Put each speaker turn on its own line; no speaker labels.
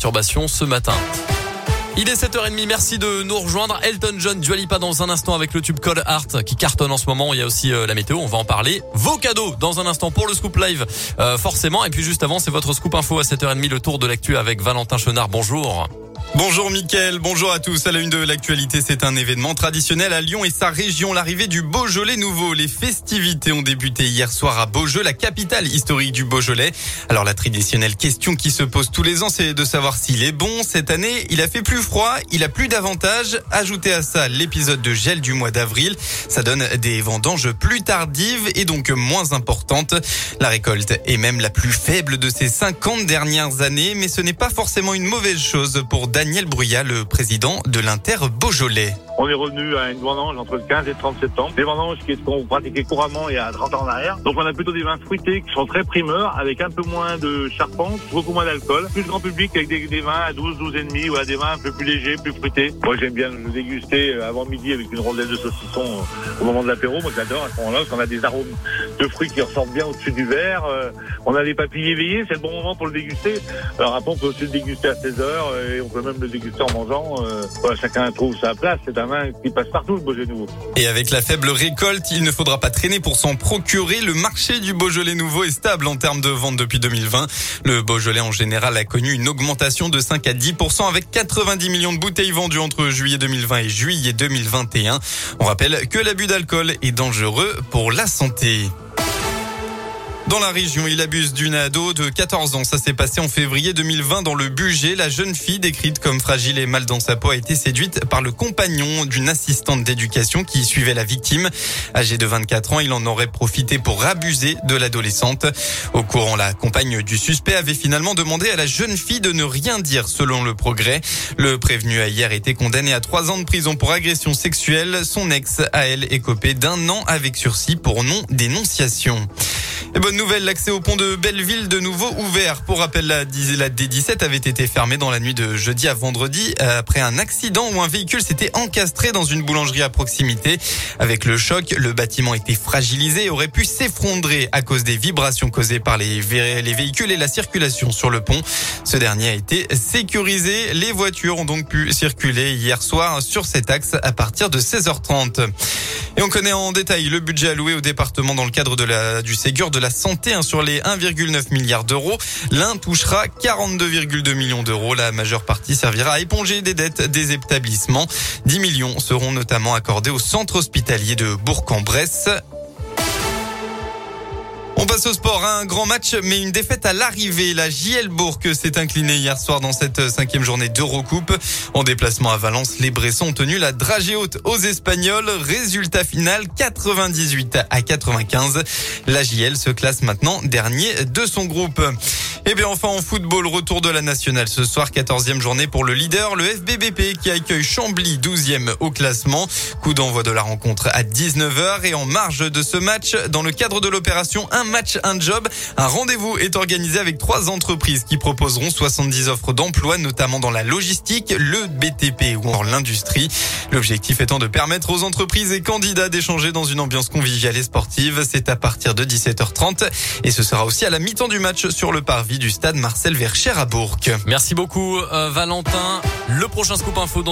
ce. Il est 7h30, merci de nous rejoindre. Elton John, Dualipa dans un instant avec le tube Call Art qui cartonne en ce moment. Il y a aussi euh, la météo, on va en parler. Vos cadeaux dans un instant pour le scoop live, euh, forcément. Et puis juste avant, c'est votre scoop info à 7h30, le tour de l'actu avec Valentin Chenard. Bonjour.
Bonjour Mickaël, bonjour à tous. À la une de l'actualité, c'est un événement traditionnel à Lyon et sa région, l'arrivée du Beaujolais nouveau. Les festivités ont débuté hier soir à Beaujeu, la capitale historique du Beaujolais. Alors la traditionnelle question qui se pose tous les ans, c'est de savoir s'il est bon. Cette année, il a fait plus froid, il a plus d'avantages. Ajoutez à ça l'épisode de gel du mois d'avril. Ça donne des vendanges plus tardives et donc moins importantes. La récolte est même la plus faible de ces 50 dernières années, mais ce n'est pas forcément une mauvaise chose pour Bruyat, le président de l'Inter Beaujolais.
On est revenu à une vendange entre le 15 et le 30 septembre. Des vendanges qui qu'on pratiquait couramment il y a 30 ans en arrière. Donc on a plutôt des vins fruités qui sont très primeurs, avec un peu moins de charpente, beaucoup moins d'alcool. Plus grand public avec des, vins à 12, 12 et demi, voilà, des vins un peu plus légers, plus fruités. Moi j'aime bien le déguster euh, avant midi avec une rondelle de saucisson euh, au moment de l'apéro. Moi j'adore à ce moment-là parce qu'on a des arômes de fruits qui ressortent bien au-dessus du verre. Euh, on a des papilles éveillées, c'est le bon moment pour le déguster. Alors après on peut aussi le déguster à 16 heures et on peut même le déguster en mangeant. Voilà, chacun trouve sa place.
Et avec la faible récolte, il ne faudra pas traîner pour s'en procurer. Le marché du Beaujolais nouveau est stable en termes de vente depuis 2020. Le Beaujolais en général a connu une augmentation de 5 à 10% avec 90 millions de bouteilles vendues entre juillet 2020 et juillet 2021. On rappelle que l'abus d'alcool est dangereux pour la santé. Dans la région, il abuse d'une ado de 14 ans. Ça s'est passé en février 2020 dans le budget. La jeune fille, décrite comme fragile et mal dans sa peau, a été séduite par le compagnon d'une assistante d'éducation qui suivait la victime. Âgé de 24 ans, il en aurait profité pour abuser de l'adolescente. Au courant, la compagne du suspect avait finalement demandé à la jeune fille de ne rien dire selon le progrès. Le prévenu a hier été condamné à trois ans de prison pour agression sexuelle. Son ex, a elle, écopé d'un an avec sursis pour non-dénonciation. Et bonne nouvelle, l'accès au pont de Belleville de nouveau ouvert. Pour rappel, la, D17 avait été fermée dans la nuit de jeudi à vendredi après un accident où un véhicule s'était encastré dans une boulangerie à proximité. Avec le choc, le bâtiment était fragilisé et aurait pu s'effondrer à cause des vibrations causées par les, les véhicules et la circulation sur le pont. Ce dernier a été sécurisé. Les voitures ont donc pu circuler hier soir sur cet axe à partir de 16h30. Et on connaît en détail le budget alloué au département dans le cadre de la, du Ségur de la santé hein, sur les 1,9 milliards d'euros. L'un touchera 42,2 millions d'euros. La majeure partie servira à éponger des dettes des établissements. 10 millions seront notamment accordés au centre hospitalier de Bourg-en-Bresse. On passe au sport, un grand match, mais une défaite à l'arrivée. La JL Bourg s'est inclinée hier soir dans cette cinquième journée d'Eurocoupe. En déplacement à Valence, les Bressons ont tenu la dragée haute aux Espagnols. Résultat final 98 à 95. La JL se classe maintenant dernier de son groupe. Et bien enfin en football, retour de la nationale ce soir, 14e journée pour le leader, le FBBP qui accueille Chambly, 12e au classement. Coup d'envoi de la rencontre à 19h et en marge de ce match, dans le cadre de l'opération Un match, un job, un rendez-vous est organisé avec trois entreprises qui proposeront 70 offres d'emploi, notamment dans la logistique, le BTP ou en l'industrie. L'objectif étant de permettre aux entreprises et candidats d'échanger dans une ambiance conviviale et sportive. C'est à partir de 17h30 et ce sera aussi à la mi-temps du match sur le parvis du stade Marcel Vercher à Bourg.
Merci beaucoup euh, Valentin. Le prochain scoop info dans